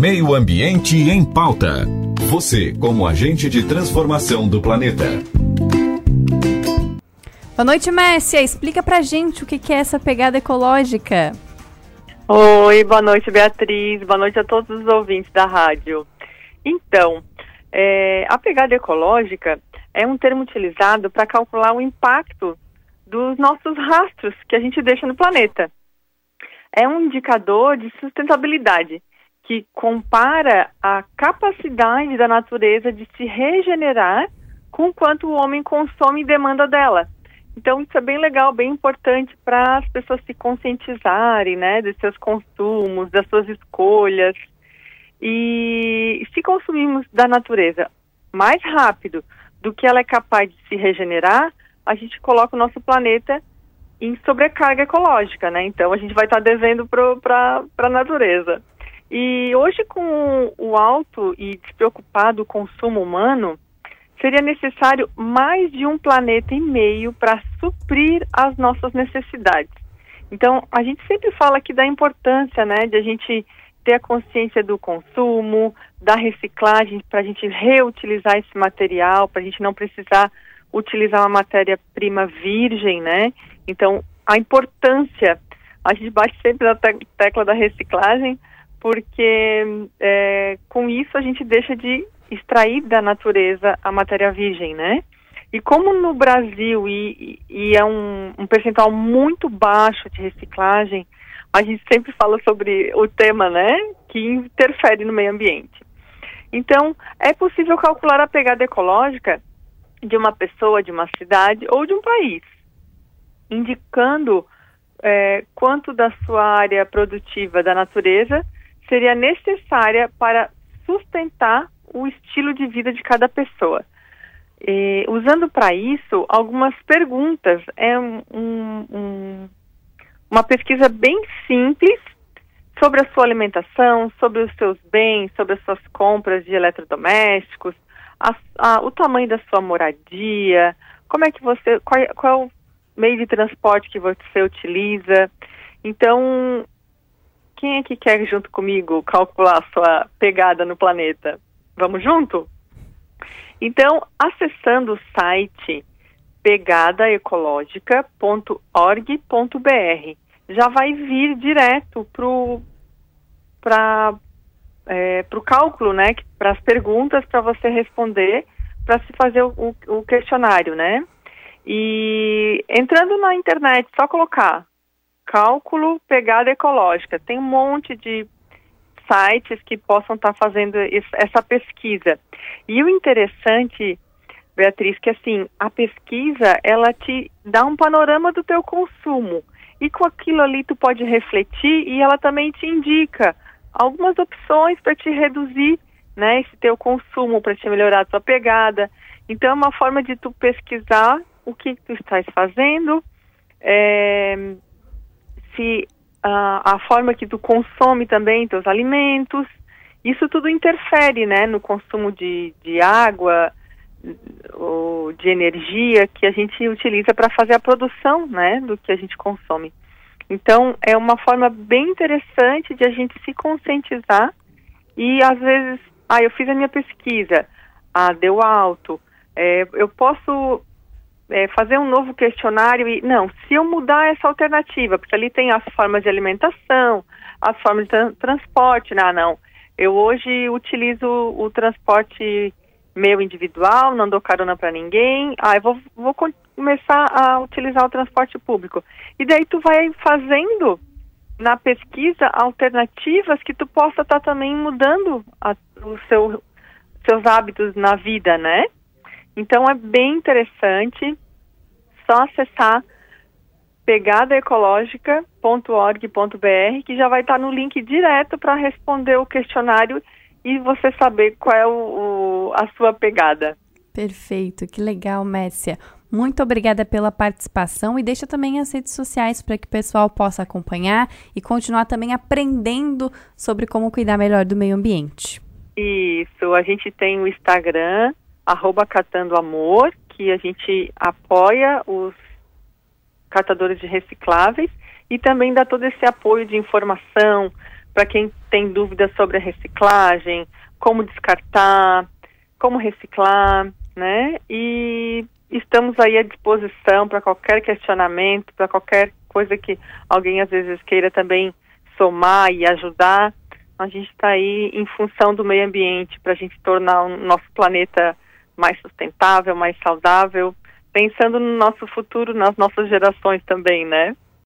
Meio Ambiente em Pauta. Você, como agente de transformação do planeta. Boa noite, Mércia. Explica pra gente o que é essa pegada ecológica. Oi, boa noite, Beatriz. Boa noite a todos os ouvintes da rádio. Então, é, a pegada ecológica é um termo utilizado para calcular o impacto dos nossos rastros que a gente deixa no planeta. É um indicador de sustentabilidade que compara a capacidade da natureza de se regenerar com quanto o homem consome e demanda dela. Então isso é bem legal, bem importante para as pessoas se conscientizarem, né, dos seus consumos, das suas escolhas. E se consumirmos da natureza mais rápido do que ela é capaz de se regenerar, a gente coloca o nosso planeta em sobrecarga ecológica, né? Então a gente vai estar tá devendo para a natureza. E hoje, com o alto e despreocupado consumo humano, seria necessário mais de um planeta e meio para suprir as nossas necessidades. Então, a gente sempre fala aqui da importância, né, de a gente ter a consciência do consumo, da reciclagem, para a gente reutilizar esse material, para a gente não precisar utilizar uma matéria-prima virgem, né? Então, a importância, a gente bate sempre na tecla da reciclagem, porque é, com isso a gente deixa de extrair da natureza a matéria virgem, né? E como no Brasil e, e é um, um, percentual muito baixo de reciclagem, a gente sempre fala sobre o tema, né, que interfere no meio ambiente. Então, é possível calcular a pegada ecológica de uma pessoa, de uma cidade ou de um país, indicando é, quanto da sua área produtiva da natureza seria necessária para sustentar o estilo de vida de cada pessoa. E, usando para isso algumas perguntas, é um, um, uma pesquisa bem simples sobre a sua alimentação, sobre os seus bens, sobre as suas compras de eletrodomésticos, a, a, o tamanho da sua moradia, como é que você, qual, qual meio de transporte que você utiliza. Então, quem é que quer junto comigo calcular a sua pegada no planeta? Vamos junto? Então, acessando o site pegadaecológica.org.br, já vai vir direto para é, o cálculo, né? Para as perguntas para você responder, para se fazer o, o questionário, né? E entrando na internet, só colocar cálculo pegada ecológica. Tem um monte de sites que possam estar tá fazendo essa pesquisa. E o interessante, Beatriz, que assim, a pesquisa, ela te dá um panorama do teu consumo. E com aquilo ali tu pode refletir e ela também te indica algumas opções para te reduzir, né, esse teu consumo, para te melhorar a tua pegada. Então é uma forma de tu pesquisar o que tu estás fazendo, é, se a, a forma que tu consome também teus alimentos, isso tudo interfere, né, no consumo de, de água, ou de energia que a gente utiliza para fazer a produção, né, do que a gente consome. Então, é uma forma bem interessante de a gente se conscientizar e, às vezes, ah, eu fiz a minha pesquisa, ah, deu alto, é, eu posso é, fazer um novo questionário e não, se eu mudar essa alternativa, porque ali tem as formas de alimentação, as formas de tra transporte, não, não. Eu hoje utilizo o transporte meu individual, não dou carona para ninguém. Ah, eu vou, vou começar a utilizar o transporte público. E daí tu vai fazendo na pesquisa alternativas que tu possa estar tá também mudando a, os seu, seus hábitos na vida, né? Então é bem interessante, só acessar pegadaecológica.org.br que já vai estar no link direto para responder o questionário e você saber qual é o, o, a sua pegada. Perfeito, que legal, Mércia. Muito obrigada pela participação e deixa também as redes sociais para que o pessoal possa acompanhar e continuar também aprendendo sobre como cuidar melhor do meio ambiente. Isso, a gente tem o Instagram, arroba Catando Amor, que a gente apoia os catadores de recicláveis e também dá todo esse apoio de informação para quem tem dúvidas sobre a reciclagem, como descartar, como reciclar, né? E estamos aí à disposição para qualquer questionamento, para qualquer coisa que alguém às vezes queira também somar e ajudar. A gente está aí em função do meio ambiente para a gente tornar o nosso planeta mais sustentável, mais saudável, pensando no nosso futuro, nas nossas gerações também, né?